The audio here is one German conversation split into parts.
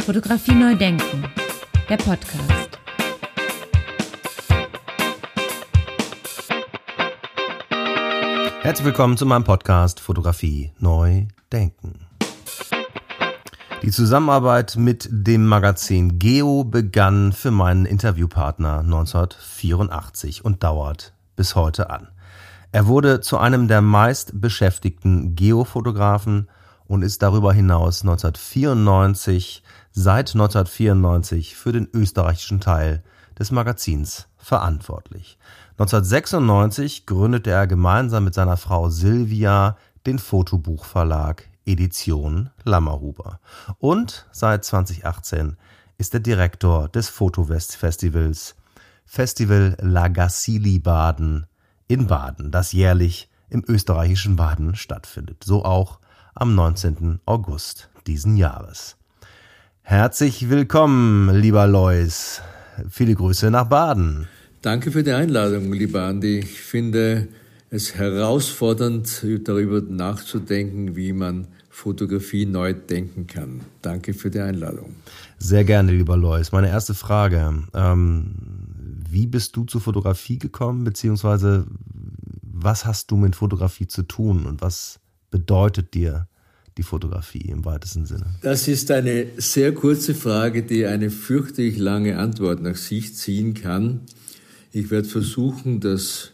Fotografie neu denken, der Podcast. Herzlich willkommen zu meinem Podcast Fotografie neu denken. Die Zusammenarbeit mit dem Magazin Geo begann für meinen Interviewpartner 1984 und dauert bis heute an. Er wurde zu einem der meist beschäftigten Geofotografen und ist darüber hinaus 1994 seit 1994 für den österreichischen Teil des Magazins verantwortlich. 1996 gründete er gemeinsam mit seiner Frau Silvia den Fotobuchverlag Edition Lammerhuber. Und seit 2018 ist er Direktor des Fotowest Festivals Festival Lagassili Baden in Baden, das jährlich im österreichischen Baden stattfindet. So auch am 19. August diesen Jahres. Herzlich willkommen, lieber Lois. Viele Grüße nach Baden. Danke für die Einladung, lieber Andi. Ich finde es herausfordernd, darüber nachzudenken, wie man Fotografie neu denken kann. Danke für die Einladung. Sehr gerne, lieber Lois. Meine erste Frage. Ähm, wie bist du zur Fotografie gekommen, beziehungsweise was hast du mit Fotografie zu tun und was bedeutet dir die Fotografie im weitesten Sinne? Das ist eine sehr kurze Frage, die eine fürchterlich lange Antwort nach sich ziehen kann. Ich werde versuchen, das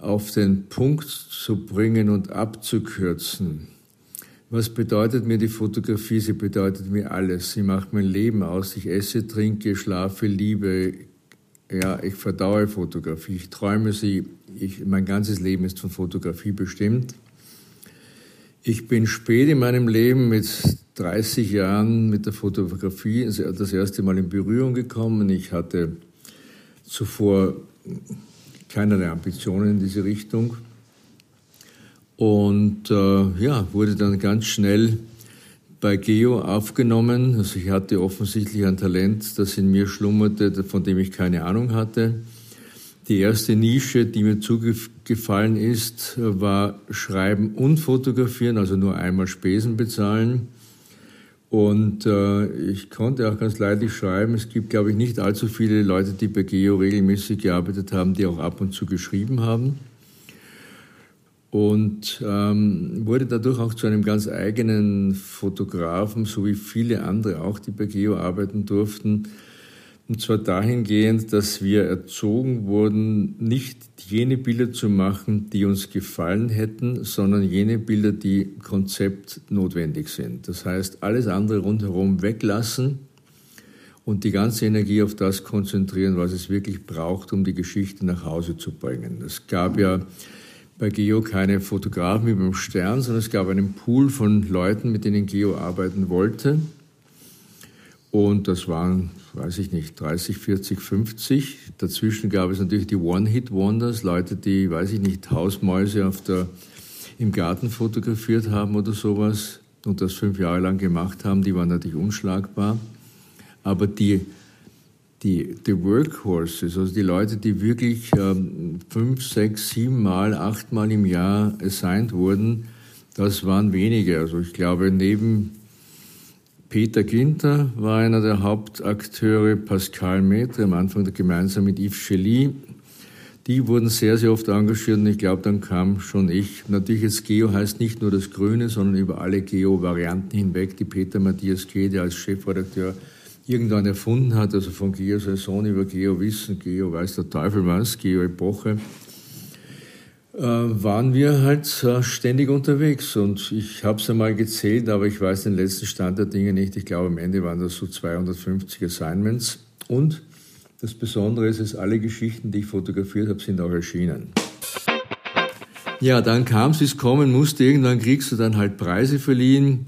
auf den Punkt zu bringen und abzukürzen. Was bedeutet mir die Fotografie? Sie bedeutet mir alles. Sie macht mein Leben aus. Ich esse, trinke, schlafe, liebe. Ja, ich verdaue Fotografie. Ich träume sie. Ich, mein ganzes Leben ist von Fotografie bestimmt. Ich bin spät in meinem Leben mit 30 Jahren mit der Fotografie das erste Mal in Berührung gekommen. Ich hatte zuvor keinerlei Ambitionen in diese Richtung und äh, ja, wurde dann ganz schnell bei Geo aufgenommen. Also ich hatte offensichtlich ein Talent, das in mir schlummerte, von dem ich keine Ahnung hatte. Die erste Nische, die mir zugefallen ist, war Schreiben und Fotografieren, also nur einmal Spesen bezahlen. Und äh, ich konnte auch ganz leidlich schreiben. Es gibt, glaube ich, nicht allzu viele Leute, die bei Geo regelmäßig gearbeitet haben, die auch ab und zu geschrieben haben. Und ähm, wurde dadurch auch zu einem ganz eigenen Fotografen, so wie viele andere auch, die bei Geo arbeiten durften und zwar dahingehend, dass wir erzogen wurden, nicht jene Bilder zu machen, die uns gefallen hätten, sondern jene Bilder, die konzeptnotwendig sind. Das heißt, alles andere rundherum weglassen und die ganze Energie auf das konzentrieren, was es wirklich braucht, um die Geschichte nach Hause zu bringen. Es gab ja bei Geo keine Fotografen wie beim Stern, sondern es gab einen Pool von Leuten, mit denen Geo arbeiten wollte. Und das waren weiß ich nicht, 30, 40, 50. Dazwischen gab es natürlich die One-Hit-Wonders, Leute, die, weiß ich nicht, Hausmäuse auf der, im Garten fotografiert haben oder sowas und das fünf Jahre lang gemacht haben, die waren natürlich unschlagbar. Aber die, die, die Workhorses, also die Leute, die wirklich ähm, fünf, sechs, sieben Mal, acht Mal im Jahr assigned wurden, das waren wenige. Also ich glaube, neben Peter Ginter war einer der Hauptakteure, Pascal Maitre, am Anfang gemeinsam mit Yves Chely. Die wurden sehr, sehr oft engagiert und ich glaube, dann kam schon ich. Natürlich, jetzt Geo heißt nicht nur das Grüne, sondern über alle Geo-Varianten hinweg, die Peter Matthias Kede als Chefredakteur irgendwann erfunden hat, also von Geo-Saison über Geo-Wissen, Geo weiß der Teufel was, Geo-Epoche. Äh, waren wir halt äh, ständig unterwegs. Und ich habe es einmal gezählt, aber ich weiß den letzten Stand der Dinge nicht. Ich glaube, am Ende waren das so 250 Assignments. Und das Besondere ist, dass alle Geschichten, die ich fotografiert habe, sind auch erschienen. Ja, dann kam es, wie es kommen musste. Irgendwann kriegst du dann halt Preise verliehen.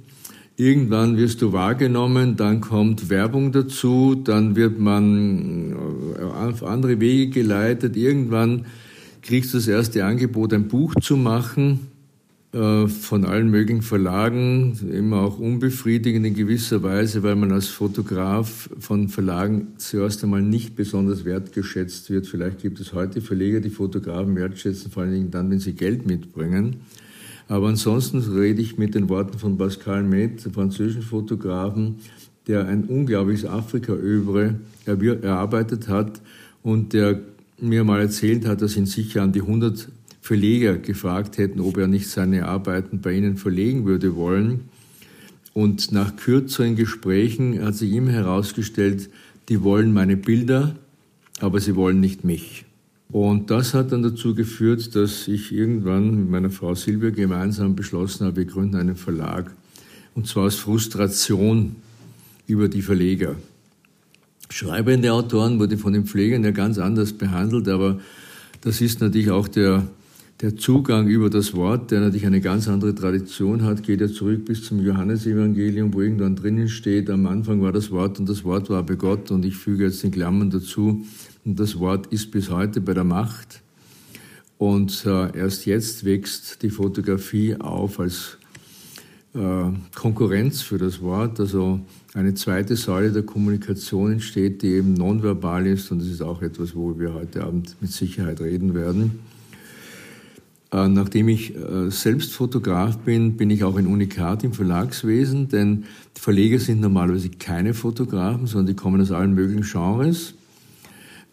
Irgendwann wirst du wahrgenommen, dann kommt Werbung dazu, dann wird man äh, auf andere Wege geleitet. Irgendwann kriegst du das erste Angebot, ein Buch zu machen äh, von allen möglichen Verlagen, immer auch unbefriedigend in gewisser Weise, weil man als Fotograf von Verlagen zuerst einmal nicht besonders wertgeschätzt wird. Vielleicht gibt es heute Verleger, die Fotografen wertschätzen, vor allen Dingen dann, wenn sie Geld mitbringen. Aber ansonsten rede ich mit den Worten von Pascal Met, französischen Fotografen, der ein unglaubliches Afrika-Övre erarbeitet hat und der mir mal erzählt hat, dass ihn sicher an die 100 Verleger gefragt hätten, ob er nicht seine Arbeiten bei ihnen verlegen würde wollen. Und nach kürzeren Gesprächen hat sich ihm herausgestellt, die wollen meine Bilder, aber sie wollen nicht mich. Und das hat dann dazu geführt, dass ich irgendwann mit meiner Frau Silvia gemeinsam beschlossen habe, wir gründen einen Verlag. Und zwar aus Frustration über die Verleger. Schreibende Autoren wurde von den Pflegern ja ganz anders behandelt, aber das ist natürlich auch der, der Zugang über das Wort, der natürlich eine ganz andere Tradition hat, geht ja zurück bis zum Johannesevangelium, wo irgendwann drinnen steht, am Anfang war das Wort und das Wort war bei Gott und ich füge jetzt in Klammern dazu, und das Wort ist bis heute bei der Macht. Und äh, erst jetzt wächst die Fotografie auf als äh, Konkurrenz für das Wort. Also eine zweite Säule der Kommunikation entsteht, die eben nonverbal ist. Und das ist auch etwas, wo wir heute Abend mit Sicherheit reden werden. Äh, nachdem ich äh, selbst Fotograf bin, bin ich auch ein Unikat im Verlagswesen, denn Verleger sind normalerweise keine Fotografen, sondern die kommen aus allen möglichen Genres.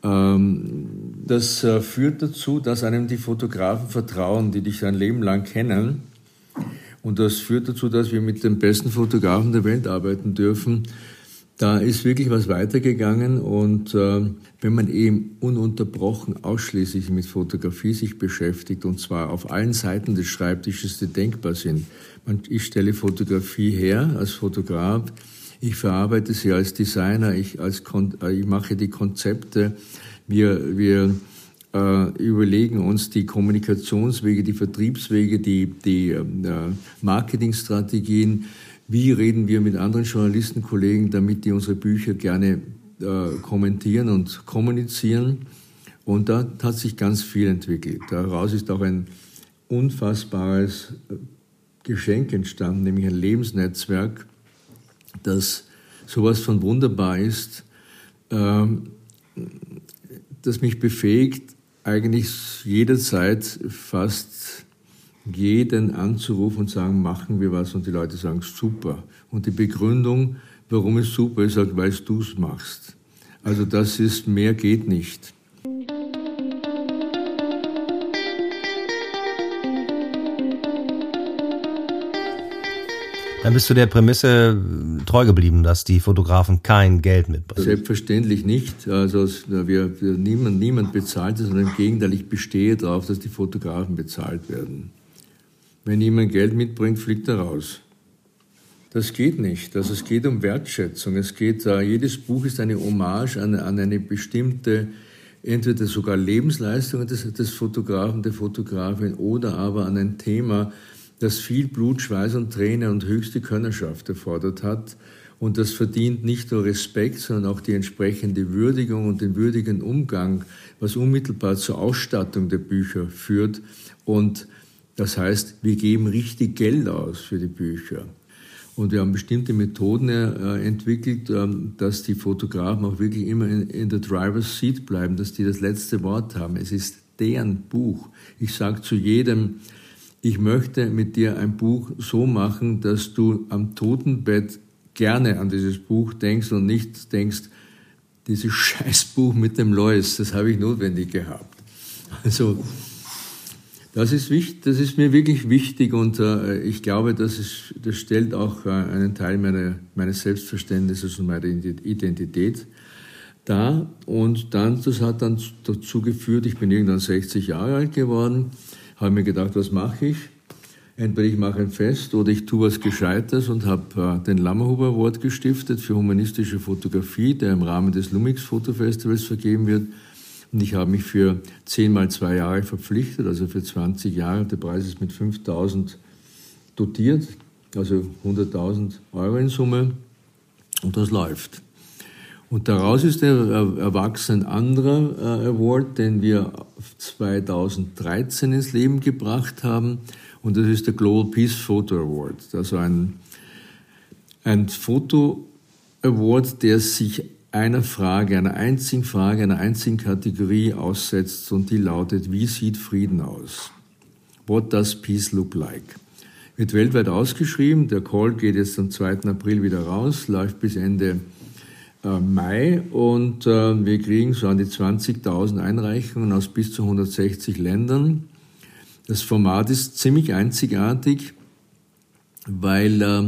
Ähm, das äh, führt dazu, dass einem die Fotografen vertrauen, die dich ein Leben lang kennen und das führt dazu, dass wir mit den besten Fotografen der Welt arbeiten dürfen. Da ist wirklich was weitergegangen und äh, wenn man eben ununterbrochen ausschließlich mit Fotografie sich beschäftigt und zwar auf allen Seiten des Schreibtisches, die denkbar sind. Man, ich stelle Fotografie her als Fotograf, ich verarbeite sie als Designer, ich, als, äh, ich mache die Konzepte, wir, wir äh, überlegen uns die Kommunikationswege, die Vertriebswege, die, die äh, Marketingstrategien. Wie reden wir mit anderen Journalistenkollegen, damit die unsere Bücher gerne äh, kommentieren und kommunizieren? Und da hat sich ganz viel entwickelt. Daraus ist auch ein unfassbares Geschenk entstanden, nämlich ein Lebensnetzwerk, das sowas von wunderbar ist, ähm, das mich befähigt, eigentlich jederzeit fast jeden anzurufen und sagen, machen wir was und die Leute sagen, super. Und die Begründung, warum es super ist, sagt, weil du es machst. Also das ist, mehr geht nicht. Dann bist du der Prämisse treu geblieben, dass die Fotografen kein Geld mitbringen. Selbstverständlich nicht. Also wir, niemand, niemand bezahlt es, sondern im Gegenteil, ich bestehe darauf, dass die Fotografen bezahlt werden. Wenn jemand Geld mitbringt, fliegt er raus. Das geht nicht. Also es geht um Wertschätzung. Es geht, uh, jedes Buch ist eine Hommage an, an eine bestimmte, entweder sogar Lebensleistung des, des Fotografen, der Fotografin oder aber an ein Thema, das viel Blut, Schweiß und Träne und höchste Könnerschaft erfordert hat. Und das verdient nicht nur Respekt, sondern auch die entsprechende Würdigung und den würdigen Umgang, was unmittelbar zur Ausstattung der Bücher führt. Und das heißt, wir geben richtig Geld aus für die Bücher. Und wir haben bestimmte Methoden äh, entwickelt, ähm, dass die Fotografen auch wirklich immer in, in der Driver's Seat bleiben, dass die das letzte Wort haben. Es ist deren Buch. Ich sage zu jedem, ich möchte mit dir ein Buch so machen, dass du am Totenbett gerne an dieses Buch denkst und nicht denkst, dieses Scheißbuch mit dem Lois, das habe ich notwendig gehabt. Also, das ist wichtig, das ist mir wirklich wichtig und äh, ich glaube, das, ist, das stellt auch äh, einen Teil meiner, meines Selbstverständnisses und meiner Identität dar. Und dann, das hat dann dazu geführt, ich bin irgendwann 60 Jahre alt geworden, habe mir gedacht, was mache ich? Entweder ich mache ein Fest oder ich tue was Gescheites und habe äh, den Lammerhuber Award gestiftet für humanistische Fotografie, der im Rahmen des Lumix Fotofestivals vergeben wird. Und ich habe mich für zehn mal zwei Jahre verpflichtet, also für 20 Jahre. Der Preis ist mit 5000 dotiert, also 100.000 Euro in Summe. Und das läuft. Und daraus ist erwachsen ein anderer äh, Award, den wir 2013 ins Leben gebracht haben. Und das ist der Global Peace Photo Award. Also ein, ein Foto Award, der sich einer Frage, einer einzigen Frage, einer einzigen Kategorie aussetzt und die lautet, wie sieht Frieden aus? What does peace look like? wird weltweit ausgeschrieben. Der Call geht jetzt am 2. April wieder raus, läuft bis Ende Mai und äh, wir kriegen so an die 20.000 Einreichungen aus bis zu 160 Ländern. Das Format ist ziemlich einzigartig, weil äh,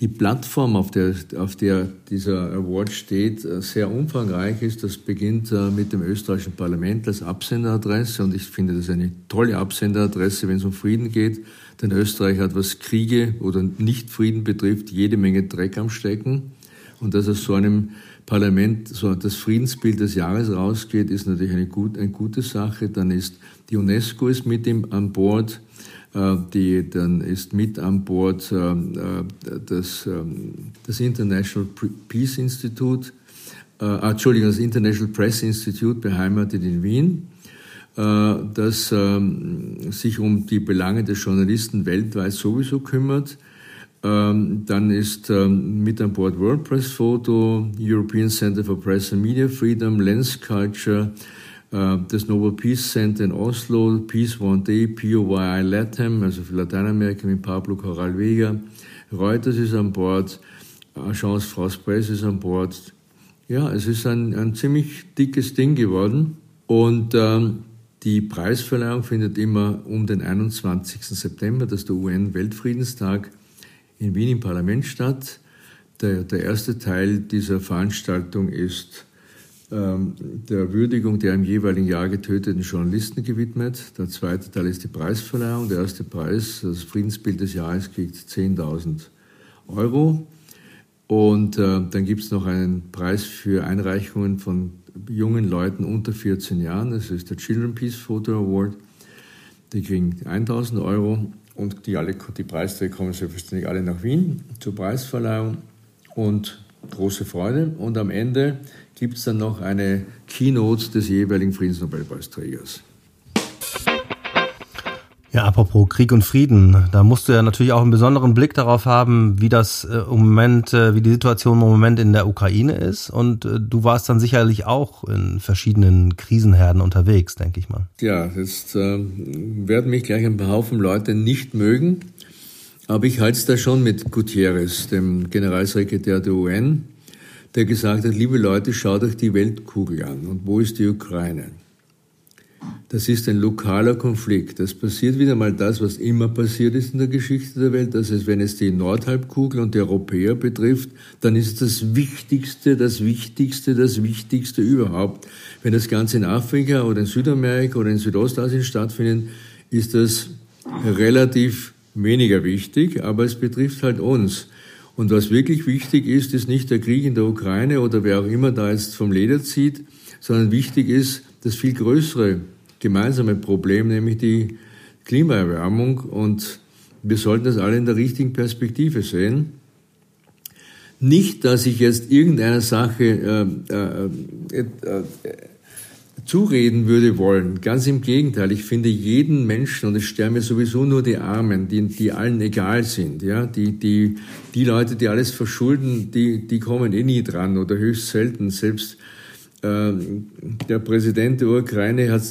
die Plattform, auf der, auf der dieser Award steht, äh, sehr umfangreich ist. Das beginnt äh, mit dem österreichischen Parlament als Absenderadresse und ich finde das eine tolle Absenderadresse, wenn es um Frieden geht. Denn Österreich hat, was Kriege oder Nichtfrieden betrifft, jede Menge Dreck am Stecken. Und dass aus so einem Parlament so das Friedensbild des Jahres rausgeht, ist natürlich eine, gut, eine gute Sache. Dann ist die UNESCO ist mit ihm an Bord. Äh, die, dann ist mit an Bord äh, äh, das, ähm, das International Peace Institute, Entschuldigung, das International Press Institute beheimatet in Wien, das ähm, sich um die Belange der Journalisten weltweit sowieso kümmert. Ähm, dann ist mit an Bord World Press Photo, European Center for Press and Media Freedom, Lens Culture, äh, das Nobel Peace Center in Oslo, Peace One Day, POY Latam, also für Lateinamerika mit Pablo Corral Vega. Reuters ist an Bord, Agence France Presse ist an Bord. Ja, es ist ein, ein ziemlich dickes Ding geworden und ähm, die Preisverleihung findet immer um den 21. September, das ist der UN-Weltfriedenstag, in Wien im Parlament statt. Der, der erste Teil dieser Veranstaltung ist ähm, der Würdigung der im jeweiligen Jahr getöteten Journalisten gewidmet. Der zweite Teil ist die Preisverleihung. Der erste Preis, das Friedensbild des Jahres, kriegt 10.000 Euro. Und äh, dann gibt es noch einen Preis für Einreichungen von jungen Leuten unter 14 Jahren. Das ist der Children Peace Photo Award. Die kriegen 1000 Euro und die, alle, die Preisträger kommen selbstverständlich alle nach Wien zur Preisverleihung und große Freude. Und am Ende gibt es dann noch eine Keynote des jeweiligen Friedensnobelpreisträgers. Ja, apropos Krieg und Frieden, da musst du ja natürlich auch einen besonderen Blick darauf haben, wie das äh, im Moment, äh, wie die Situation im Moment in der Ukraine ist. Und äh, du warst dann sicherlich auch in verschiedenen Krisenherden unterwegs, denke ich mal. Ja, jetzt äh, werden mich gleich ein Haufen Leute nicht mögen, aber ich halte es da schon mit Gutierrez, dem Generalsekretär der UN der gesagt hat, liebe Leute, schaut euch die Weltkugel an. Und wo ist die Ukraine? Das ist ein lokaler Konflikt. Das passiert wieder mal das, was immer passiert ist in der Geschichte der Welt. Das heißt, wenn es die Nordhalbkugel und die Europäer betrifft, dann ist es das Wichtigste, das Wichtigste, das Wichtigste überhaupt. Wenn das Ganze in Afrika oder in Südamerika oder in Südostasien stattfindet, ist das relativ weniger wichtig, aber es betrifft halt uns. Und was wirklich wichtig ist, ist nicht der Krieg in der Ukraine oder wer auch immer da jetzt vom Leder zieht, sondern wichtig ist das viel größere gemeinsame Problem, nämlich die Klimaerwärmung. Und wir sollten das alle in der richtigen Perspektive sehen. Nicht, dass ich jetzt irgendeiner Sache äh, äh, äh, zureden würde wollen. Ganz im Gegenteil. Ich finde jeden Menschen, und es sterben ja sowieso nur die Armen, die, die allen egal sind, ja, die, die, die Leute, die alles verschulden, die, die kommen eh nie dran oder höchst selten. Selbst äh, der Präsident der Ukraine hat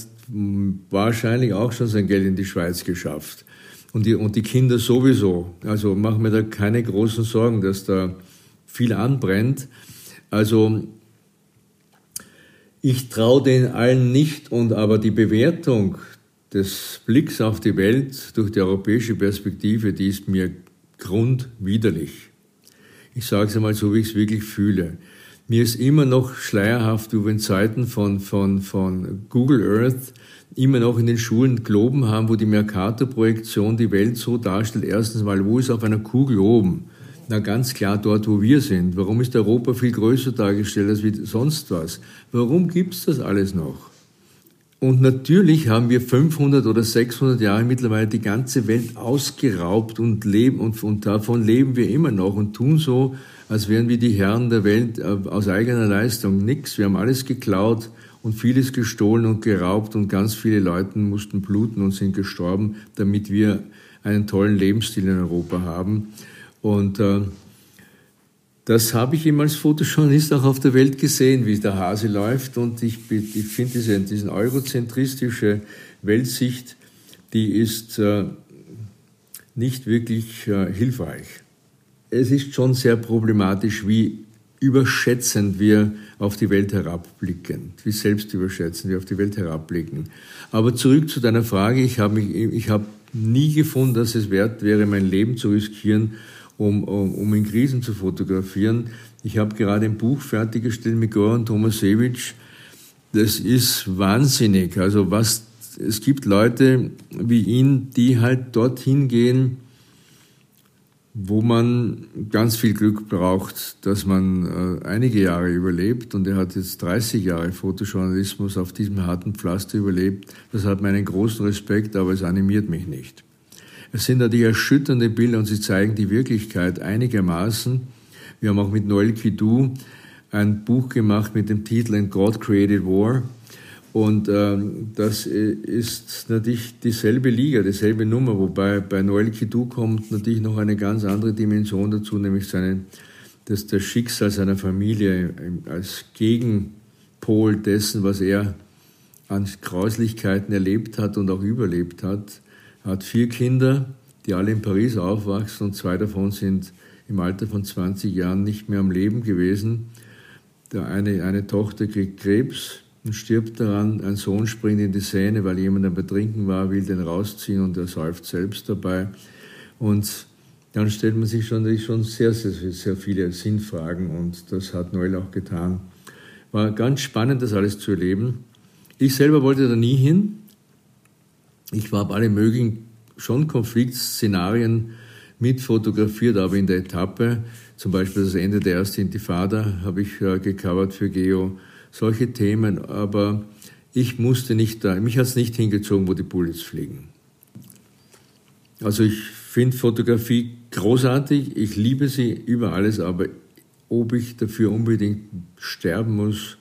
wahrscheinlich auch schon sein Geld in die Schweiz geschafft. Und die, und die Kinder sowieso. Also machen wir da keine großen Sorgen, dass da viel anbrennt. Also ich traue den allen nicht und aber die Bewertung des Blicks auf die Welt durch die europäische Perspektive, die ist mir grundwiderlich. Ich sage es einmal so, wie ich es wirklich fühle. Mir ist immer noch schleierhaft, wie wir in Zeiten von, von, von Google Earth immer noch in den Schulen Globen haben, wo die Mercator-Projektion die Welt so darstellt. Erstens mal, wo ist auf einer Kugel oben? Na ganz klar dort, wo wir sind. Warum ist Europa viel größer dargestellt als sonst was? Warum gibt's das alles noch? Und natürlich haben wir 500 oder 600 Jahre mittlerweile die ganze Welt ausgeraubt und leben und, und davon leben wir immer noch und tun so, als wären wir die Herren der Welt äh, aus eigener Leistung. Nix. Wir haben alles geklaut und vieles gestohlen und geraubt und ganz viele Leute mussten bluten und sind gestorben, damit wir einen tollen Lebensstil in Europa haben. Und äh, das habe ich immer als Fotojournalist auch auf der Welt gesehen, wie der Hase läuft. Und ich, ich finde diese, diese eurozentristische Weltsicht, die ist äh, nicht wirklich äh, hilfreich. Es ist schon sehr problematisch, wie überschätzend wir auf die Welt herabblicken, wie selbstüberschätzend wir auf die Welt herabblicken. Aber zurück zu deiner Frage, ich habe hab nie gefunden, dass es wert wäre, mein Leben zu riskieren, um, um, um in Krisen zu fotografieren. Ich habe gerade ein Buch fertiggestellt mit Goran Tomasewitsch. Das ist wahnsinnig. Also was, es gibt Leute wie ihn, die halt dorthin gehen, wo man ganz viel Glück braucht, dass man äh, einige Jahre überlebt. Und er hat jetzt 30 Jahre Fotojournalismus auf diesem harten Pflaster überlebt. Das hat meinen großen Respekt, aber es animiert mich nicht. Es sind natürlich erschütternde Bilder und sie zeigen die Wirklichkeit einigermaßen. Wir haben auch mit Noel Kidou ein Buch gemacht mit dem Titel And God Created War. Und ähm, das ist natürlich dieselbe Liga, dieselbe Nummer, wobei bei Noel Kidou kommt natürlich noch eine ganz andere Dimension dazu, nämlich seine, das, das Schicksal seiner Familie als Gegenpol dessen, was er an Grauslichkeiten erlebt hat und auch überlebt hat. Hat vier Kinder, die alle in Paris aufwachsen und zwei davon sind im Alter von 20 Jahren nicht mehr am Leben gewesen. Der eine, eine Tochter kriegt Krebs und stirbt daran. Ein Sohn springt in die Szene, weil jemand am Betrinken war, will den rausziehen und er säuft selbst dabei. Und dann stellt man sich schon, schon sehr, sehr, sehr viele Sinnfragen und das hat Noel auch getan. War ganz spannend, das alles zu erleben. Ich selber wollte da nie hin. Ich habe alle möglichen schon Konfliktszenarien mit fotografiert, aber in der Etappe, zum Beispiel das Ende der ersten Intifada, habe ich äh, gecovert für Geo, solche Themen, aber ich musste nicht da, mich hat es nicht hingezogen, wo die Bullets fliegen. Also ich finde Fotografie großartig, ich liebe sie über alles, aber ob ich dafür unbedingt sterben muss,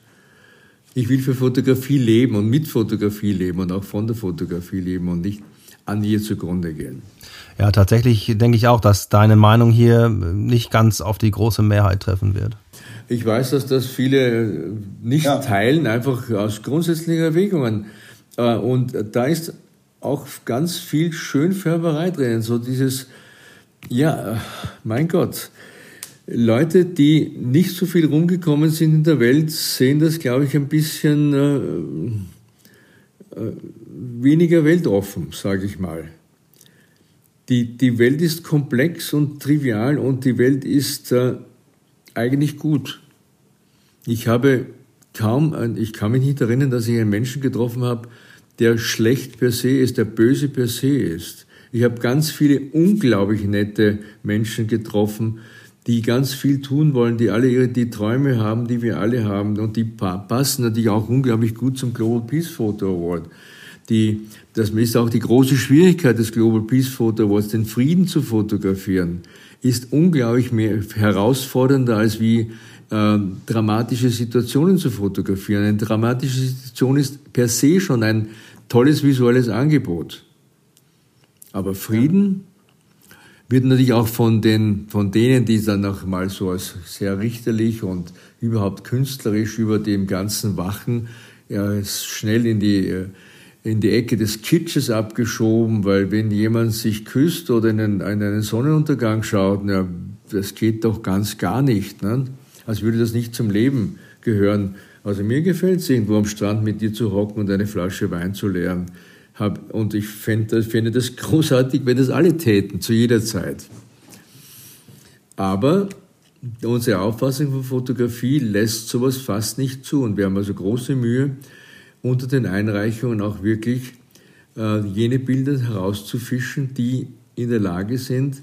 ich will für Fotografie leben und mit Fotografie leben und auch von der Fotografie leben und nicht an ihr zugrunde gehen. Ja, tatsächlich denke ich auch, dass deine Meinung hier nicht ganz auf die große Mehrheit treffen wird. Ich weiß, dass das viele nicht ja. teilen, einfach aus grundsätzlichen Erwägungen. Äh, und da ist auch ganz viel Schönfärberei drin. So dieses, ja, mein Gott, Leute, die nicht so viel rumgekommen sind in der Welt, sehen das, glaube ich, ein bisschen äh, äh, weniger weltoffen, sage ich mal. Die, die Welt ist komplex und trivial und die Welt ist äh, eigentlich gut. Ich habe kaum, ich kann mich nicht erinnern, dass ich einen Menschen getroffen habe, der schlecht per se ist, der böse per se ist. Ich habe ganz viele unglaublich nette Menschen getroffen, die ganz viel tun wollen, die alle ihre die Träume haben, die wir alle haben und die passen natürlich auch unglaublich gut zum Global Peace Photo Award. Die, das ist auch die große Schwierigkeit des Global Peace Photo Awards, den Frieden zu fotografieren, ist unglaublich mehr herausfordernder als wie äh, dramatische Situationen zu fotografieren. Eine dramatische Situation ist per se schon ein tolles visuelles Angebot. Aber Frieden wird natürlich auch von, den, von denen, die dann noch mal so als sehr richterlich und überhaupt künstlerisch über dem Ganzen wachen, ja, schnell in die, äh, in die Ecke des Kitsches abgeschoben, weil wenn jemand sich küsst oder in einen, in einen Sonnenuntergang schaut, ja, das geht doch ganz gar nicht. Ne? Als würde das nicht zum Leben gehören. Also mir gefällt es irgendwo am Strand mit dir zu hocken und eine Flasche Wein zu leeren. Hab, und ich fände, finde das großartig, wenn das alle täten, zu jeder Zeit. Aber unsere Auffassung von Fotografie lässt sowas fast nicht zu. Und wir haben also große Mühe, unter den Einreichungen auch wirklich äh, jene Bilder herauszufischen, die in der Lage sind,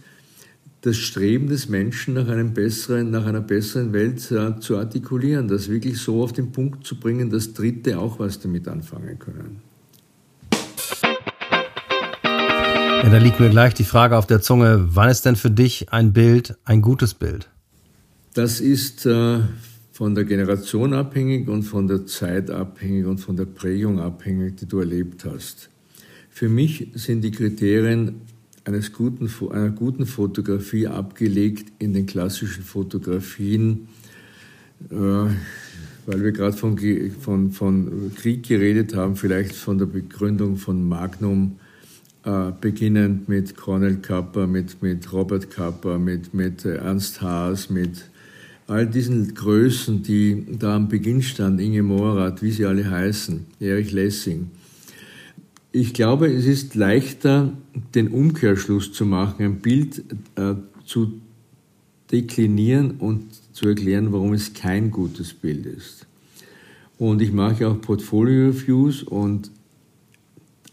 das Streben des Menschen nach, einem besseren, nach einer besseren Welt äh, zu artikulieren, das wirklich so auf den Punkt zu bringen, dass Dritte auch was damit anfangen können. Ja, da liegt mir gleich die Frage auf der Zunge, wann ist denn für dich ein Bild ein gutes Bild? Das ist äh, von der Generation abhängig und von der Zeit abhängig und von der Prägung abhängig, die du erlebt hast. Für mich sind die Kriterien eines guten, einer guten Fotografie abgelegt in den klassischen Fotografien, äh, weil wir gerade von, von, von Krieg geredet haben, vielleicht von der Begründung von Magnum äh, beginnend mit Cornel Kapper, mit, mit Robert Kapper, mit, mit äh, Ernst Haas, mit all diesen Größen, die da am Beginn standen, Inge Morath, wie sie alle heißen, Erich Lessing. Ich glaube, es ist leichter, den Umkehrschluss zu machen, ein Bild äh, zu deklinieren und zu erklären, warum es kein gutes Bild ist. Und ich mache auch Portfolio-Reviews und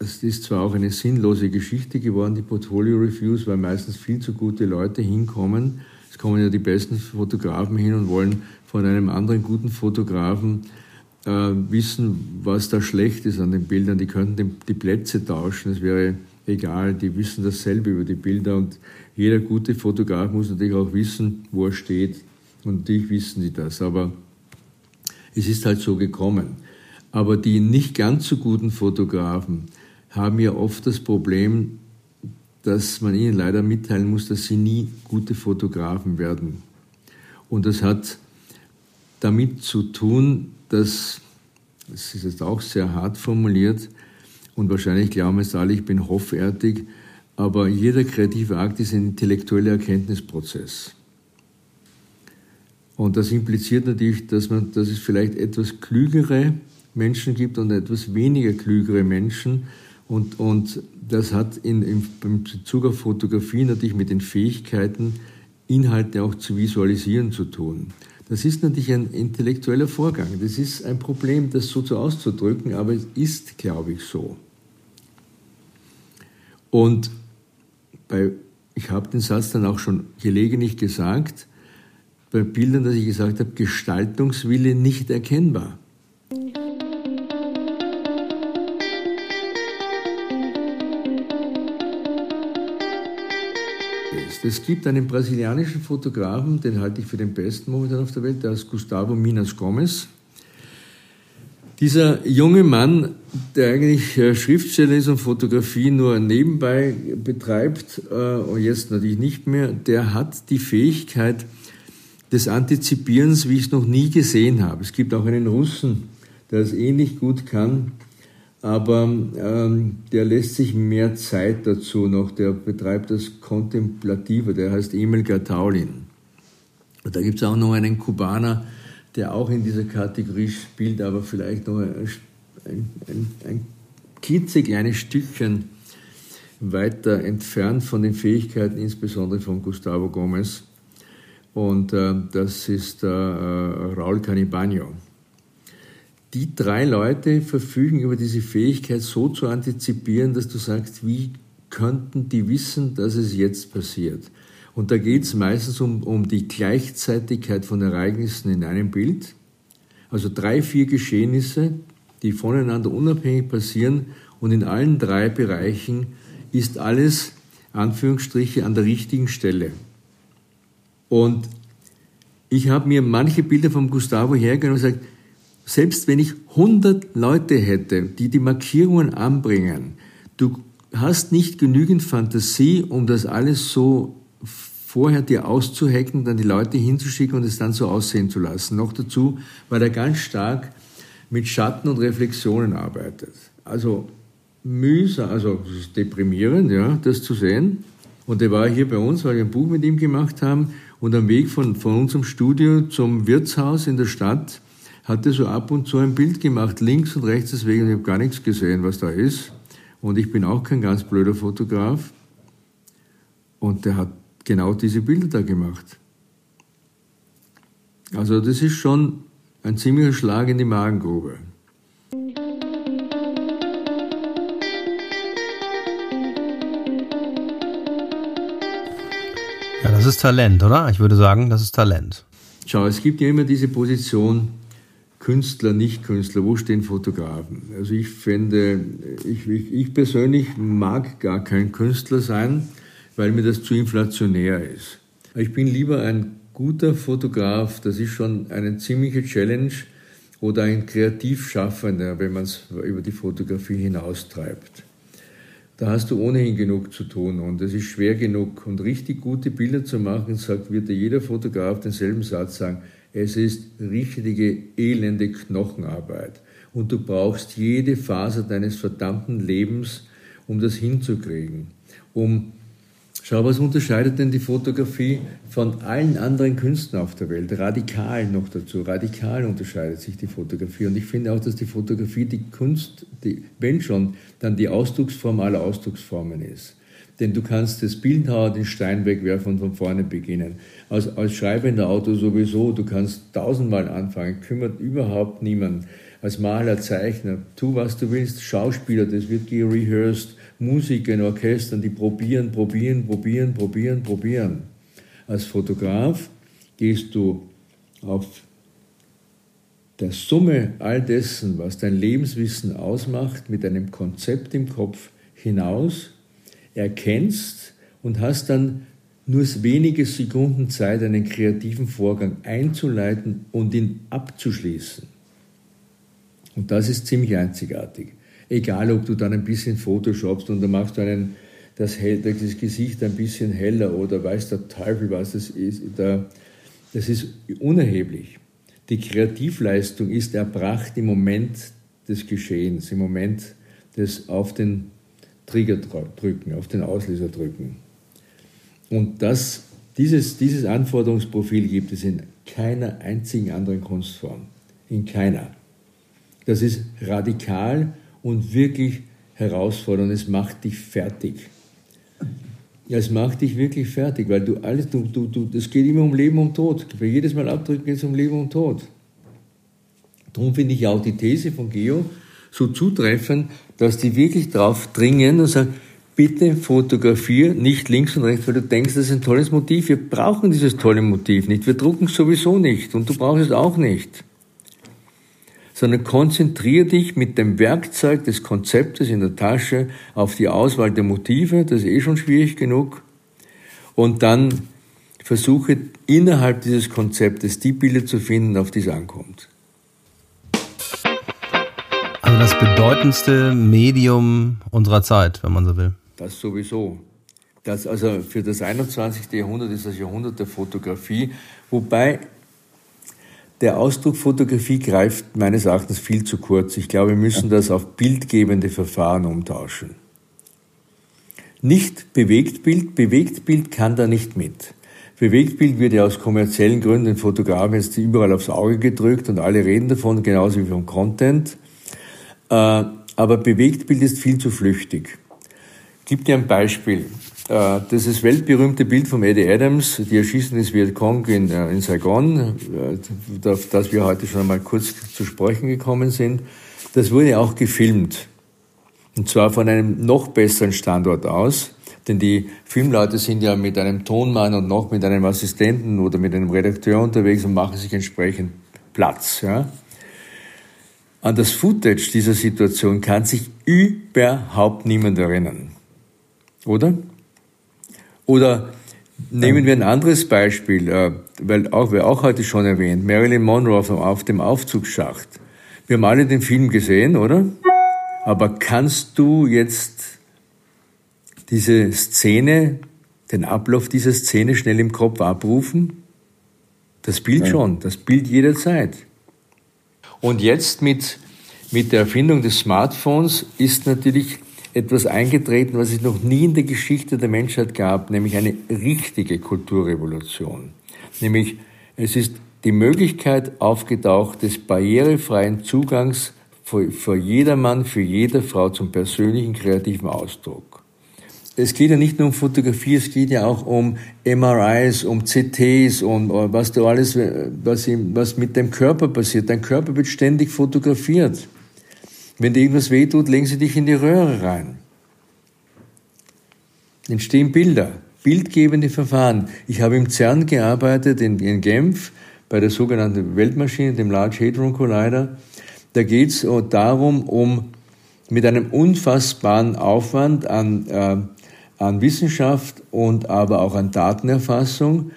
es ist zwar auch eine sinnlose Geschichte geworden, die Portfolio-Reviews, weil meistens viel zu gute Leute hinkommen. Es kommen ja die besten Fotografen hin und wollen von einem anderen guten Fotografen äh, wissen, was da schlecht ist an den Bildern. Die könnten die Plätze tauschen, es wäre egal, die wissen dasselbe über die Bilder und jeder gute Fotograf muss natürlich auch wissen, wo er steht. Und natürlich wissen die das, aber es ist halt so gekommen. Aber die nicht ganz so guten Fotografen haben ja oft das Problem, dass man ihnen leider mitteilen muss, dass sie nie gute Fotografen werden. Und das hat damit zu tun, dass, das ist jetzt auch sehr hart formuliert, und wahrscheinlich glauben es alle, ich bin hoffärtig, aber jeder kreative Akt ist ein intellektueller Erkenntnisprozess. Und das impliziert natürlich, dass, man, dass es vielleicht etwas klügere Menschen gibt und etwas weniger klügere Menschen. Und, und das hat in, in Bezug auf Fotografie natürlich mit den Fähigkeiten, Inhalte auch zu visualisieren zu tun. Das ist natürlich ein intellektueller Vorgang. Das ist ein Problem, das so zu auszudrücken, aber es ist, glaube ich, so. Und bei, ich habe den Satz dann auch schon gelegentlich gesagt, bei Bildern, dass ich gesagt habe, Gestaltungswille nicht erkennbar. Es gibt einen brasilianischen Fotografen, den halte ich für den besten momentan auf der Welt, der heißt Gustavo Minas Gomes. Dieser junge Mann, der eigentlich äh, Schriftsteller ist und Fotografie nur nebenbei betreibt äh, und jetzt natürlich nicht mehr, der hat die Fähigkeit des Antizipierens, wie ich es noch nie gesehen habe. Es gibt auch einen Russen, der es ähnlich gut kann, aber ähm, der lässt sich mehr Zeit dazu noch, der betreibt das Kontemplative, der heißt Emil Gataulin. Und da gibt es auch noch einen Kubaner, der auch in dieser Kategorie spielt, aber vielleicht noch ein, ein, ein, ein klitzekleines Stückchen weiter entfernt von den Fähigkeiten, insbesondere von Gustavo Gomez. Und äh, das ist äh, äh Raul Canibano. Die drei Leute verfügen über diese Fähigkeit, so zu antizipieren, dass du sagst, wie könnten die wissen, dass es jetzt passiert? Und da geht es meistens um, um die Gleichzeitigkeit von Ereignissen in einem Bild. Also drei, vier Geschehnisse, die voneinander unabhängig passieren und in allen drei Bereichen ist alles, Anführungsstriche, an der richtigen Stelle. Und ich habe mir manche Bilder von Gustavo hergenommen und gesagt, selbst wenn ich 100 Leute hätte, die die Markierungen anbringen, du hast nicht genügend Fantasie, um das alles so vorher dir auszuhacken, dann die Leute hinzuschicken und es dann so aussehen zu lassen. Noch dazu, weil er ganz stark mit Schatten und Reflexionen arbeitet. Also mühsam, also deprimierend, ja, das zu sehen. Und er war hier bei uns, weil wir ein Buch mit ihm gemacht haben. Und am Weg von, von unserem Studio zum Wirtshaus in der Stadt hat er so ab und zu ein Bild gemacht, links und rechts deswegen. Ich habe gar nichts gesehen, was da ist. Und ich bin auch kein ganz blöder Fotograf. Und der hat genau diese Bilder da gemacht. Also das ist schon ein ziemlicher Schlag in die Magengrube. Ja, das ist Talent, oder? Ich würde sagen, das ist Talent. Schau, es gibt ja immer diese Position, Künstler, Nicht-Künstler, wo stehen Fotografen? Also ich finde, ich, ich, ich, persönlich mag gar kein Künstler sein, weil mir das zu inflationär ist. Ich bin lieber ein guter Fotograf, das ist schon eine ziemliche Challenge, oder ein Kreativschaffender, wenn man es über die Fotografie hinaustreibt. Da hast du ohnehin genug zu tun und es ist schwer genug. Und richtig gute Bilder zu machen, sagt, wird dir jeder Fotograf denselben Satz sagen, es ist richtige, elende Knochenarbeit. Und du brauchst jede Phase deines verdammten Lebens, um das hinzukriegen. Um, schau, was unterscheidet denn die Fotografie von allen anderen Künsten auf der Welt? Radikal noch dazu. Radikal unterscheidet sich die Fotografie. Und ich finde auch, dass die Fotografie die Kunst, die, wenn schon, dann die Ausdrucksform aller Ausdrucksformen ist. Denn du kannst das Bildhauer den Stein wegwerfen und von vorne beginnen. Als, als schreibender Autor sowieso, du kannst tausendmal anfangen, kümmert überhaupt niemand. Als Maler, Zeichner, tu was du willst, Schauspieler, das wird gerehearsed, Musiker in Orchestern, die probieren, probieren, probieren, probieren, probieren. Als Fotograf gehst du auf der Summe all dessen, was dein Lebenswissen ausmacht, mit einem Konzept im Kopf hinaus erkennst und hast dann nur wenige Sekunden Zeit, einen kreativen Vorgang einzuleiten und ihn abzuschließen. Und das ist ziemlich einzigartig. Egal, ob du dann ein bisschen Photoshopst und dann machst du einen, das, das Gesicht ein bisschen heller oder weiß der Teufel, was das ist. Das ist unerheblich. Die Kreativleistung ist erbracht im Moment des Geschehens, im Moment des auf den Trigger drücken, auf den Auslöser drücken. Und das, dieses, dieses Anforderungsprofil gibt es in keiner einzigen anderen Kunstform. In keiner. Das ist radikal und wirklich herausfordernd. Es macht dich fertig. Es macht dich wirklich fertig, weil du alles, du, du, du, es geht immer um Leben und Tod. Für jedes Mal abdrücken geht es um Leben und Tod. Darum finde ich auch die These von Geo so zutreffend, dass die wirklich drauf dringen und sagen, bitte fotografier nicht links und rechts, weil du denkst, das ist ein tolles Motiv. Wir brauchen dieses tolle Motiv nicht. Wir drucken es sowieso nicht und du brauchst es auch nicht. Sondern konzentriere dich mit dem Werkzeug des Konzeptes in der Tasche auf die Auswahl der Motive, das ist eh schon schwierig genug. Und dann versuche innerhalb dieses Konzeptes die Bilder zu finden, auf die es ankommt. Also das bedeutendste Medium unserer Zeit, wenn man so will. Das sowieso. Das, also für das 21. Jahrhundert ist das Jahrhundert der Fotografie, wobei der Ausdruck Fotografie greift meines Erachtens viel zu kurz. Ich glaube, wir müssen das auf bildgebende Verfahren umtauschen. Nicht Bewegtbild, Bewegtbild kann da nicht mit. Bewegtbild wird ja aus kommerziellen Gründen Fotografen jetzt überall aufs Auge gedrückt und alle reden davon, genauso wie vom Content. Äh, aber Bewegtbild ist viel zu flüchtig. Ich gebe dir ein Beispiel. Äh, das ist weltberühmte Bild von Eddie Adams, die Erschießen des Vietcong in, äh, in Saigon, auf das wir heute schon einmal kurz zu sprechen gekommen sind. Das wurde auch gefilmt. Und zwar von einem noch besseren Standort aus. Denn die Filmleute sind ja mit einem Tonmann und noch mit einem Assistenten oder mit einem Redakteur unterwegs und machen sich entsprechend Platz. Ja? An das Footage dieser Situation kann sich überhaupt niemand erinnern. Oder? Oder nehmen wir ein anderes Beispiel, äh, weil auch, wir auch heute schon erwähnt, Marilyn Monroe auf dem Aufzugsschacht. Wir haben alle den Film gesehen, oder? Aber kannst du jetzt diese Szene, den Ablauf dieser Szene schnell im Kopf abrufen? Das Bild schon, das Bild jederzeit. Und jetzt mit, mit der Erfindung des Smartphones ist natürlich etwas eingetreten, was es noch nie in der Geschichte der Menschheit gab, nämlich eine richtige Kulturrevolution. Nämlich es ist die Möglichkeit aufgetaucht des barrierefreien Zugangs für, für jedermann, für jede Frau zum persönlichen kreativen Ausdruck es geht ja nicht nur um Fotografie, es geht ja auch um MRIs, um CTs und äh, was du alles, was, was mit dem Körper passiert. Dein Körper wird ständig fotografiert. Wenn dir irgendwas wehtut, legen sie dich in die Röhre rein. Entstehen Bilder, bildgebende Verfahren. Ich habe im CERN gearbeitet, in, in Genf, bei der sogenannten Weltmaschine, dem Large Hadron Collider. Da geht es darum, um mit einem unfassbaren Aufwand an äh, an Wissenschaft und aber auch an Datenerfassung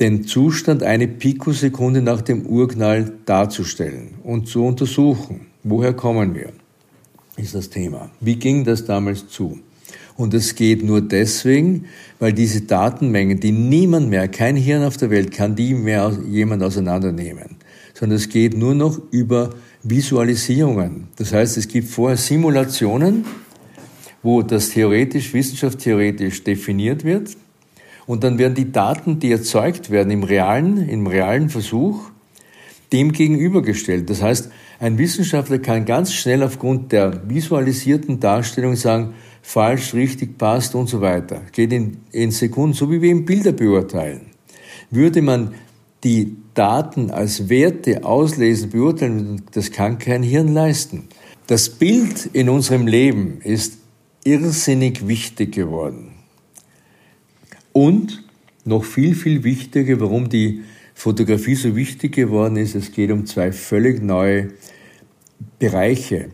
den Zustand eine Pikosekunde nach dem Urknall darzustellen und zu untersuchen. Woher kommen wir? Ist das Thema. Wie ging das damals zu? Und es geht nur deswegen, weil diese Datenmengen, die niemand mehr, kein Hirn auf der Welt kann die mehr jemand auseinandernehmen, sondern es geht nur noch über Visualisierungen. Das heißt, es gibt vorher Simulationen, wo das theoretisch, wissenschaftstheoretisch definiert wird. Und dann werden die Daten, die erzeugt werden im realen, im realen Versuch, dem gegenübergestellt. Das heißt, ein Wissenschaftler kann ganz schnell aufgrund der visualisierten Darstellung sagen, falsch, richtig, passt und so weiter. Geht in, in Sekunden, so wie wir im Bilder beurteilen. Würde man die Daten als Werte auslesen, beurteilen, das kann kein Hirn leisten. Das Bild in unserem Leben ist irrsinnig wichtig geworden. Und noch viel, viel wichtiger, warum die Fotografie so wichtig geworden ist, es geht um zwei völlig neue Bereiche.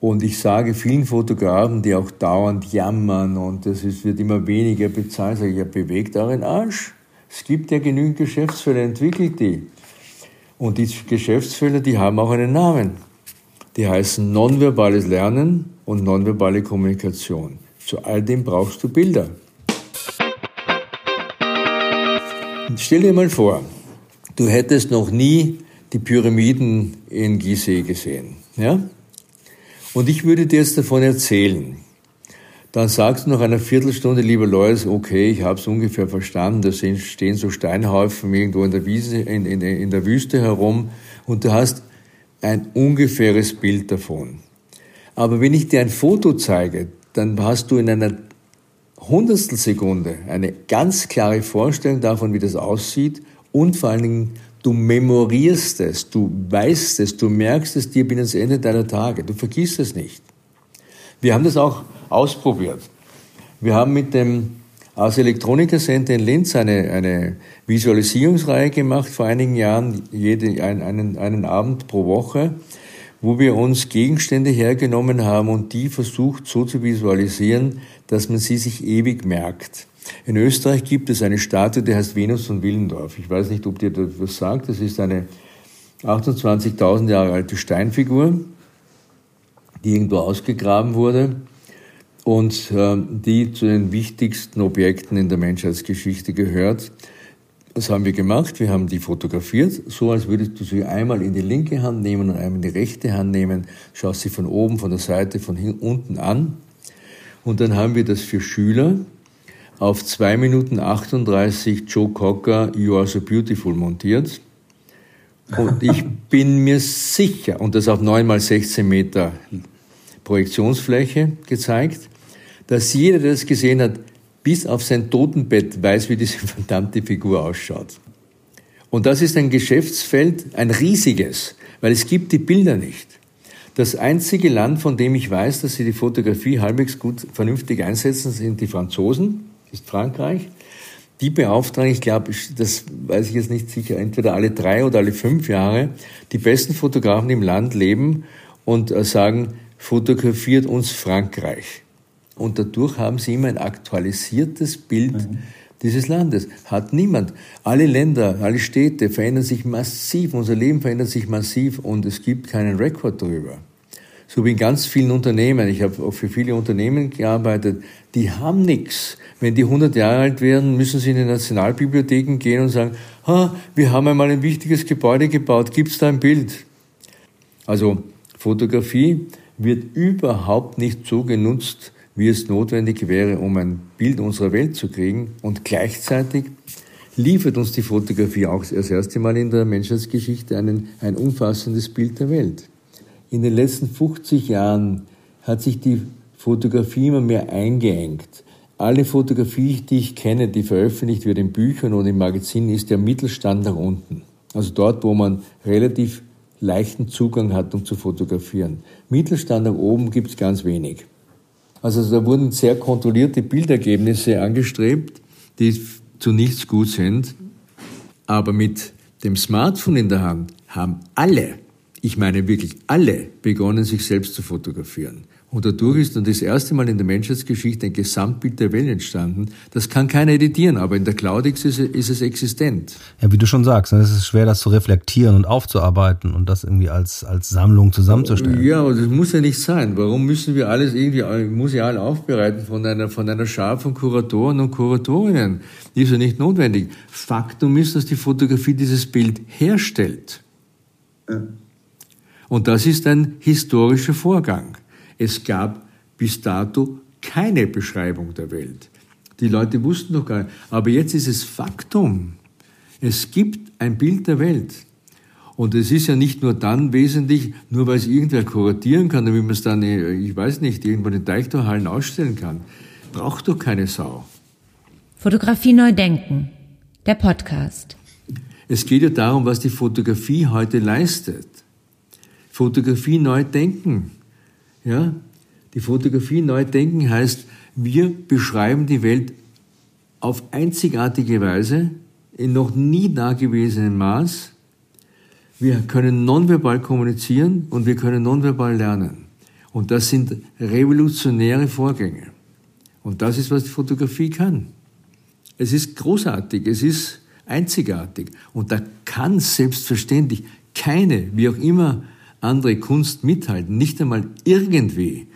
Und ich sage vielen Fotografen, die auch dauernd jammern und es wird immer weniger bezahlt, sage ich, ja, bewegt euren Arsch. Es gibt ja genügend Geschäftsfälle, entwickelt die. Und die Geschäftsfälle, die haben auch einen Namen. Die heißen nonverbales Lernen und nonverbale Kommunikation. Zu all dem brauchst du Bilder. Stell dir mal vor, du hättest noch nie die Pyramiden in Gizeh gesehen. Ja? Und ich würde dir jetzt davon erzählen. Dann sagst du nach einer Viertelstunde, lieber Lois, okay, ich habe es ungefähr verstanden, da stehen so Steinhaufen irgendwo in der, Wiese, in, in, in der Wüste herum und du hast ein ungefähres Bild davon. Aber wenn ich dir ein Foto zeige, dann hast du in einer Hundertstel Sekunde eine ganz klare Vorstellung davon, wie das aussieht und vor allen Dingen du memorierst es, du weißt es, du merkst es dir bis ans Ende deiner Tage, du vergisst es nicht. Wir haben das auch ausprobiert. Wir haben mit dem Ars Electronica Center in Linz eine, eine Visualisierungsreihe gemacht vor einigen Jahren, jede, ein, einen, einen Abend pro Woche, wo wir uns Gegenstände hergenommen haben und die versucht so zu visualisieren, dass man sie sich ewig merkt. In Österreich gibt es eine Statue, die heißt Venus von Willendorf. Ich weiß nicht, ob dir das was sagt. Das ist eine 28.000 Jahre alte Steinfigur, die irgendwo ausgegraben wurde und äh, die zu den wichtigsten Objekten in der Menschheitsgeschichte gehört. Das haben wir gemacht. Wir haben die fotografiert, so als würdest du sie einmal in die linke Hand nehmen und einmal in die rechte Hand nehmen. Schaust sie von oben, von der Seite, von unten an. Und dann haben wir das für Schüler auf 2 Minuten 38 Joe Cocker You Are So Beautiful montiert. Und ich bin mir sicher, und das auf 9 mal 16 Meter Projektionsfläche gezeigt, dass jeder, der das gesehen hat, bis auf sein Totenbett weiß, wie diese verdammte Figur ausschaut. Und das ist ein Geschäftsfeld, ein riesiges, weil es gibt die Bilder nicht. Das einzige Land, von dem ich weiß, dass sie die Fotografie halbwegs gut, vernünftig einsetzen, sind die Franzosen, ist Frankreich. Die beauftragen, ich glaube, das weiß ich jetzt nicht sicher, entweder alle drei oder alle fünf Jahre die besten Fotografen im Land leben und äh, sagen, fotografiert uns Frankreich. Und dadurch haben sie immer ein aktualisiertes Bild mhm. dieses Landes. Hat niemand. Alle Länder, alle Städte verändern sich massiv, unser Leben verändert sich massiv und es gibt keinen Rekord darüber. So wie in ganz vielen Unternehmen, ich habe auch für viele Unternehmen gearbeitet, die haben nichts. Wenn die 100 Jahre alt werden, müssen sie in die Nationalbibliotheken gehen und sagen, ha, wir haben einmal ein wichtiges Gebäude gebaut, gibt's da ein Bild? Also Fotografie wird überhaupt nicht so genutzt, wie es notwendig wäre, um ein Bild unserer Welt zu kriegen. Und gleichzeitig liefert uns die Fotografie auch das erste Mal in der Menschheitsgeschichte einen, ein umfassendes Bild der Welt. In den letzten 50 Jahren hat sich die Fotografie immer mehr eingeengt. Alle Fotografie, die ich kenne, die veröffentlicht wird in Büchern oder in Magazinen, ist der Mittelstand nach unten. Also dort, wo man relativ leichten Zugang hat, um zu fotografieren. Mittelstand nach oben gibt es ganz wenig. Also da wurden sehr kontrollierte Bildergebnisse angestrebt, die zu nichts gut sind. Aber mit dem Smartphone in der Hand haben alle, ich meine wirklich alle, begonnen, sich selbst zu fotografieren. Und dadurch ist dann das erste Mal in der Menschheitsgeschichte ein Gesamtbild der Welt entstanden. Das kann keiner editieren, aber in der Cloud ist es, ist es existent. Ja, wie du schon sagst, ne, es ist schwer, das zu reflektieren und aufzuarbeiten und das irgendwie als, als Sammlung zusammenzustellen. Ja, aber das muss ja nicht sein. Warum müssen wir alles irgendwie museal aufbereiten von einer, von einer Schar von Kuratoren und Kuratorinnen? Die ist ja nicht notwendig. Faktum ist, dass die Fotografie dieses Bild herstellt. Ja. Und das ist ein historischer Vorgang. Es gab bis dato keine Beschreibung der Welt. Die Leute wussten doch gar nicht. Aber jetzt ist es Faktum. Es gibt ein Bild der Welt. Und es ist ja nicht nur dann wesentlich, nur weil es irgendwer kuratieren kann, damit man es dann, äh, ich weiß nicht, irgendwo in den Deichtorhallen ausstellen kann. Braucht doch keine Sau. Fotografie neu denken. Der Podcast. Es geht ja darum, was die Fotografie heute leistet. Fotografie neu denken. Ja? Die Fotografie neu denken heißt, wir beschreiben die Welt auf einzigartige Weise, in noch nie dagewesenem Maß. Wir können nonverbal kommunizieren und wir können nonverbal lernen. Und das sind revolutionäre Vorgänge. Und das ist, was die Fotografie kann. Es ist großartig, es ist einzigartig. Und da kann selbstverständlich keine, wie auch immer, andere Kunst mithalten. Nicht einmal irgendwie.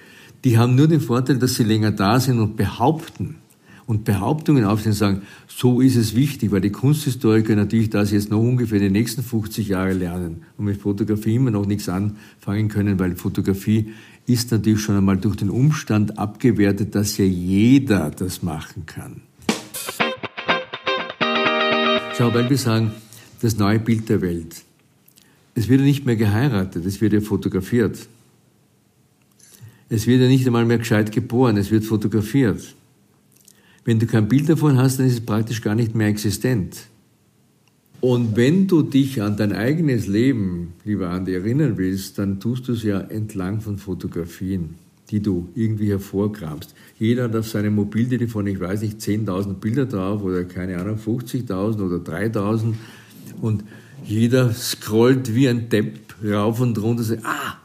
Die haben nur den Vorteil, dass sie länger da sind und behaupten und Behauptungen aufstellen und sagen, so ist es wichtig, weil die Kunsthistoriker natürlich das jetzt noch ungefähr die nächsten 50 Jahre lernen und mit Fotografie immer noch nichts anfangen können, weil Fotografie ist natürlich schon einmal durch den Umstand abgewertet, dass ja jeder das machen kann. Schau, weil wir sagen, das neue Bild der Welt. Es wird ja nicht mehr geheiratet, es wird ja fotografiert. Es wird ja nicht einmal mehr gescheit geboren, es wird fotografiert. Wenn du kein Bild davon hast, dann ist es praktisch gar nicht mehr existent. Und wenn du dich an dein eigenes Leben, lieber Andi, erinnern willst, dann tust du es ja entlang von Fotografien, die du irgendwie hervorkramst. Jeder hat auf seinem Mobiltelefon, ich weiß nicht, 10.000 Bilder drauf oder keine Ahnung, 50.000 oder 3.000 und jeder scrollt wie ein Depp rauf und runter und sagt, ah,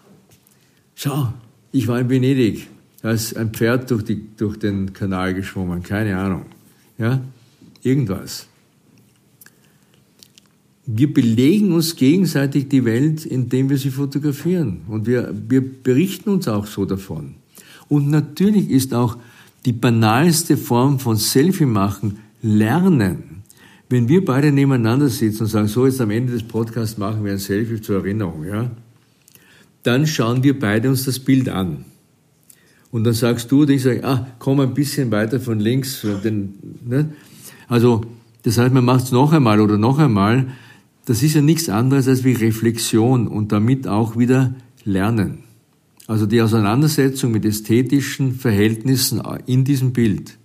schau, ich war in Venedig. Da ist ein Pferd durch, die, durch den Kanal geschwommen, keine Ahnung. Ja, irgendwas. Wir belegen uns gegenseitig die Welt, indem wir sie fotografieren. Und wir, wir berichten uns auch so davon. Und natürlich ist auch die banalste Form von Selfie machen Lernen. Wenn wir beide nebeneinander sitzen und sagen, so jetzt am Ende des Podcasts machen wir ein Selfie zur Erinnerung, ja, dann schauen wir beide uns das Bild an. Und dann sagst du, und ich sage, ah, komm ein bisschen weiter von links. Den, ne? Also, das heißt, man macht es noch einmal oder noch einmal. Das ist ja nichts anderes als wie Reflexion und damit auch wieder Lernen. Also die Auseinandersetzung mit ästhetischen Verhältnissen in diesem Bild.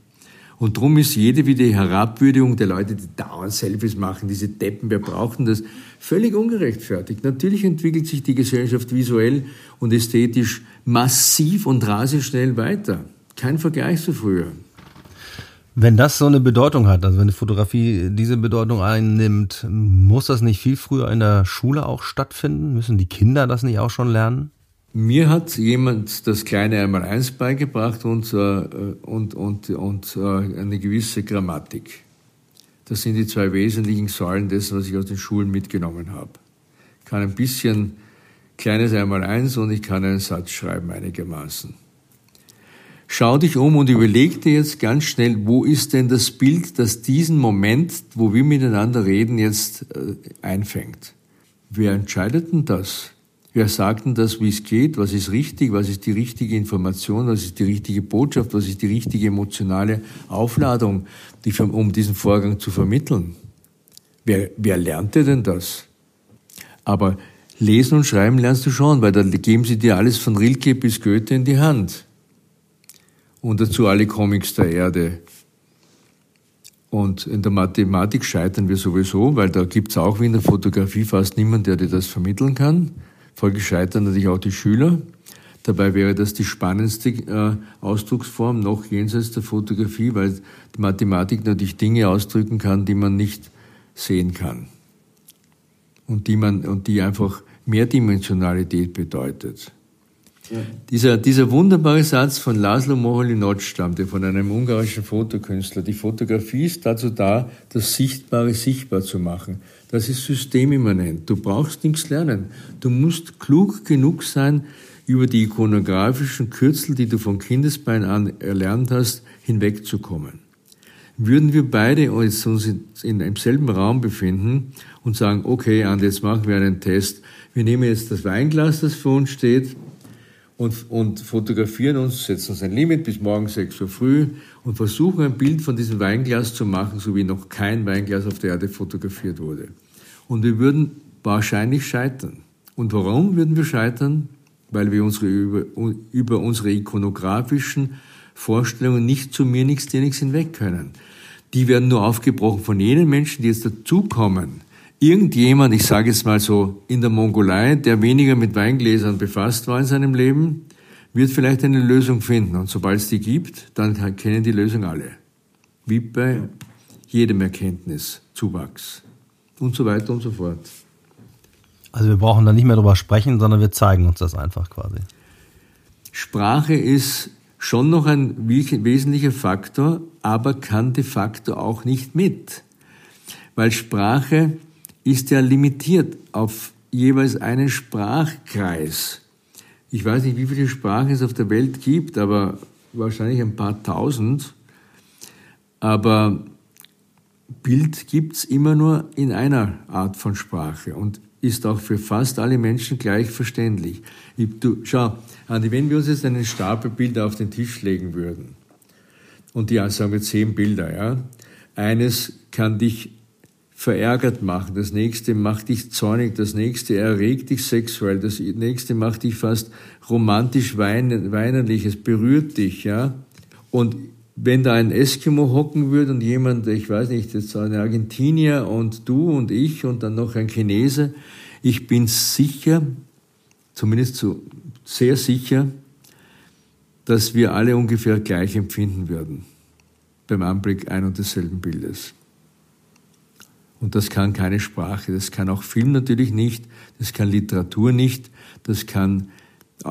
Und darum ist jede wieder Herabwürdigung der Leute, die dauernd Selfies machen, diese Deppen, wir brauchen das, völlig ungerechtfertigt. Natürlich entwickelt sich die Gesellschaft visuell und ästhetisch massiv und rasend schnell weiter. Kein Vergleich zu früher. Wenn das so eine Bedeutung hat, also wenn die Fotografie diese Bedeutung einnimmt, muss das nicht viel früher in der Schule auch stattfinden? Müssen die Kinder das nicht auch schon lernen? Mir hat jemand das kleine Einmaleins beigebracht und, äh, und, und, und eine gewisse Grammatik. Das sind die zwei wesentlichen Säulen dessen, was ich aus den Schulen mitgenommen habe. Ich kann ein bisschen kleines Einmaleins und ich kann einen Satz schreiben einigermaßen. Schau dich um und überleg dir jetzt ganz schnell, wo ist denn das Bild, das diesen Moment, wo wir miteinander reden, jetzt äh, einfängt. Wer entscheidet denn das? Wer sagt denn das, wie es geht? Was ist richtig? Was ist die richtige Information? Was ist die richtige Botschaft? Was ist die richtige emotionale Aufladung, die, um diesen Vorgang zu vermitteln? Wer, wer lernte denn das? Aber lesen und schreiben lernst du schon, weil da geben sie dir alles von Rilke bis Goethe in die Hand. Und dazu alle Comics der Erde. Und in der Mathematik scheitern wir sowieso, weil da gibt's auch wie in der Fotografie fast niemanden, der dir das vermitteln kann. Folglich scheitern natürlich auch die Schüler. Dabei wäre das die spannendste äh, Ausdrucksform noch jenseits der Fotografie, weil die Mathematik natürlich Dinge ausdrücken kann, die man nicht sehen kann. Und die man, und die einfach Mehrdimensionalität bedeutet. Dieser, dieser wunderbare Satz von Laszlo Moholy-Nagy stammte von einem ungarischen Fotokünstler. Die Fotografie ist dazu da, das Sichtbare sichtbar zu machen. Das ist systemimmanent. Du brauchst nichts lernen. Du musst klug genug sein, über die ikonografischen Kürzel, die du von Kindesbein an erlernt hast, hinwegzukommen. Würden wir beide uns in einem selben Raum befinden und sagen, okay, Andi, jetzt machen wir einen Test. Wir nehmen jetzt das Weinglas, das vor uns steht, und, und fotografieren uns, setzen uns ein Limit bis morgen 6 Uhr früh und versuchen ein Bild von diesem Weinglas zu machen, so wie noch kein Weinglas auf der Erde fotografiert wurde. Und wir würden wahrscheinlich scheitern. Und warum würden wir scheitern? Weil wir unsere, über, über unsere ikonografischen Vorstellungen nicht zu mir nichts, dir nichts hinweg können. Die werden nur aufgebrochen von jenen Menschen, die jetzt dazukommen. Irgendjemand, ich sage jetzt mal so, in der Mongolei, der weniger mit Weingläsern befasst war in seinem Leben, wird vielleicht eine Lösung finden. Und sobald es die gibt, dann kennen die Lösung alle. Wie bei jedem Erkenntniszuwachs. Und so weiter und so fort. Also wir brauchen da nicht mehr drüber sprechen, sondern wir zeigen uns das einfach quasi. Sprache ist schon noch ein wesentlicher Faktor, aber kann de facto auch nicht mit. Weil Sprache ist ja limitiert auf jeweils einen Sprachkreis. Ich weiß nicht, wie viele Sprachen es auf der Welt gibt, aber wahrscheinlich ein paar tausend. Aber Bild gibt's immer nur in einer Art von Sprache. Und ist auch für fast alle Menschen gleich verständlich. Ich, du, schau, Andi, wenn wir uns jetzt einen Stapel Bilder auf den Tisch legen würden, und die sagen wir zehn Bilder, ja, eines kann dich verärgert machen, das nächste macht dich zornig, das nächste erregt dich sexuell, das nächste macht dich fast romantisch weinerlich, es berührt dich, ja. Und wenn da ein Eskimo hocken würde und jemand, ich weiß nicht, jetzt ein Argentinier und du und ich und dann noch ein Chinese, ich bin sicher, zumindest so sehr sicher, dass wir alle ungefähr gleich empfinden würden beim Anblick ein und desselben Bildes. Und das kann keine Sprache, das kann auch Film natürlich nicht, das kann Literatur nicht, das kann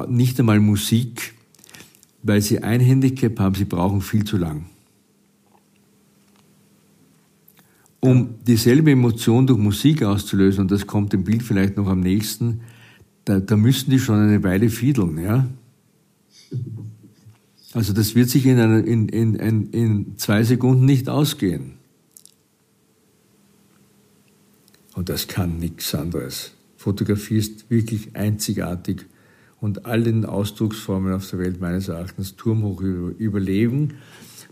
nicht einmal Musik weil sie ein Handicap haben, sie brauchen viel zu lang. Um dieselbe Emotion durch Musik auszulösen, und das kommt dem Bild vielleicht noch am nächsten, da, da müssen die schon eine Weile fiedeln, ja. Also das wird sich in, einer, in, in, in, in zwei Sekunden nicht ausgehen. Und das kann nichts anderes. Fotografie ist wirklich einzigartig und allen Ausdrucksformen auf der Welt meines Erachtens turmhoch überleben.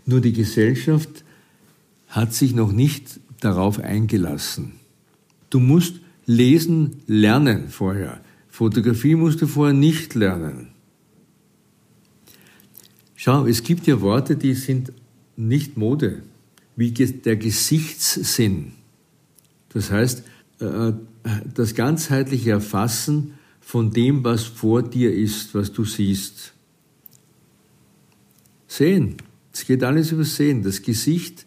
Nur die Gesellschaft hat sich noch nicht darauf eingelassen. Du musst lesen lernen vorher. Fotografie musst du vorher nicht lernen. Schau, es gibt ja Worte, die sind nicht Mode, wie der Gesichtssinn. Das heißt, das ganzheitliche Erfassen von dem, was vor dir ist, was du siehst. Sehen. Es geht alles über Sehen. Das Gesicht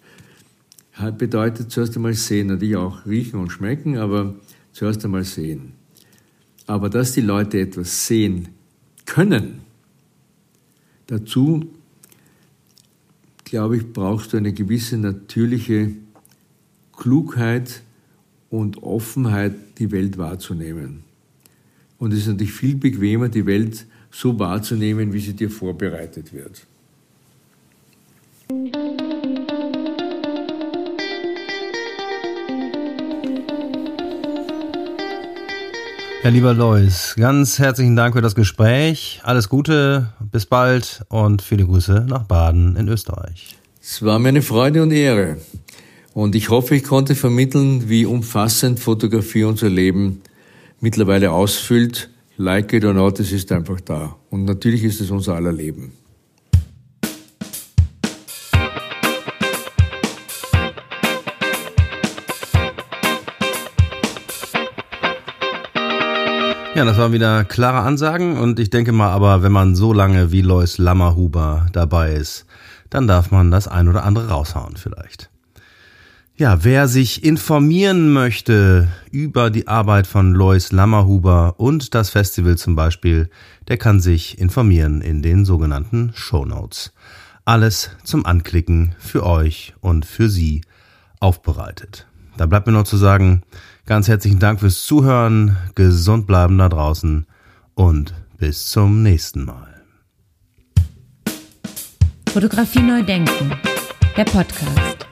bedeutet zuerst einmal sehen, natürlich auch riechen und schmecken, aber zuerst einmal sehen. Aber dass die Leute etwas sehen können, dazu, glaube ich, brauchst du eine gewisse natürliche Klugheit und Offenheit, die Welt wahrzunehmen. Und es ist natürlich viel bequemer, die Welt so wahrzunehmen, wie sie dir vorbereitet wird. Ja, lieber Lois, ganz herzlichen Dank für das Gespräch. Alles Gute, bis bald und viele Grüße nach Baden in Österreich. Es war mir eine Freude und Ehre. Und ich hoffe, ich konnte vermitteln, wie umfassend Fotografie unser Leben mittlerweile ausfüllt. Like it or not, es ist einfach da. Und natürlich ist es unser aller Leben. Ja, das waren wieder klare Ansagen und ich denke mal aber, wenn man so lange wie Lois Lammerhuber dabei ist, dann darf man das ein oder andere raushauen vielleicht. Ja, wer sich informieren möchte über die Arbeit von Lois Lammerhuber und das Festival zum Beispiel, der kann sich informieren in den sogenannten Show Notes. Alles zum Anklicken für euch und für Sie aufbereitet. Da bleibt mir noch zu sagen, ganz herzlichen Dank fürs Zuhören, gesund bleiben da draußen und bis zum nächsten Mal. Fotografie neu denken, der Podcast.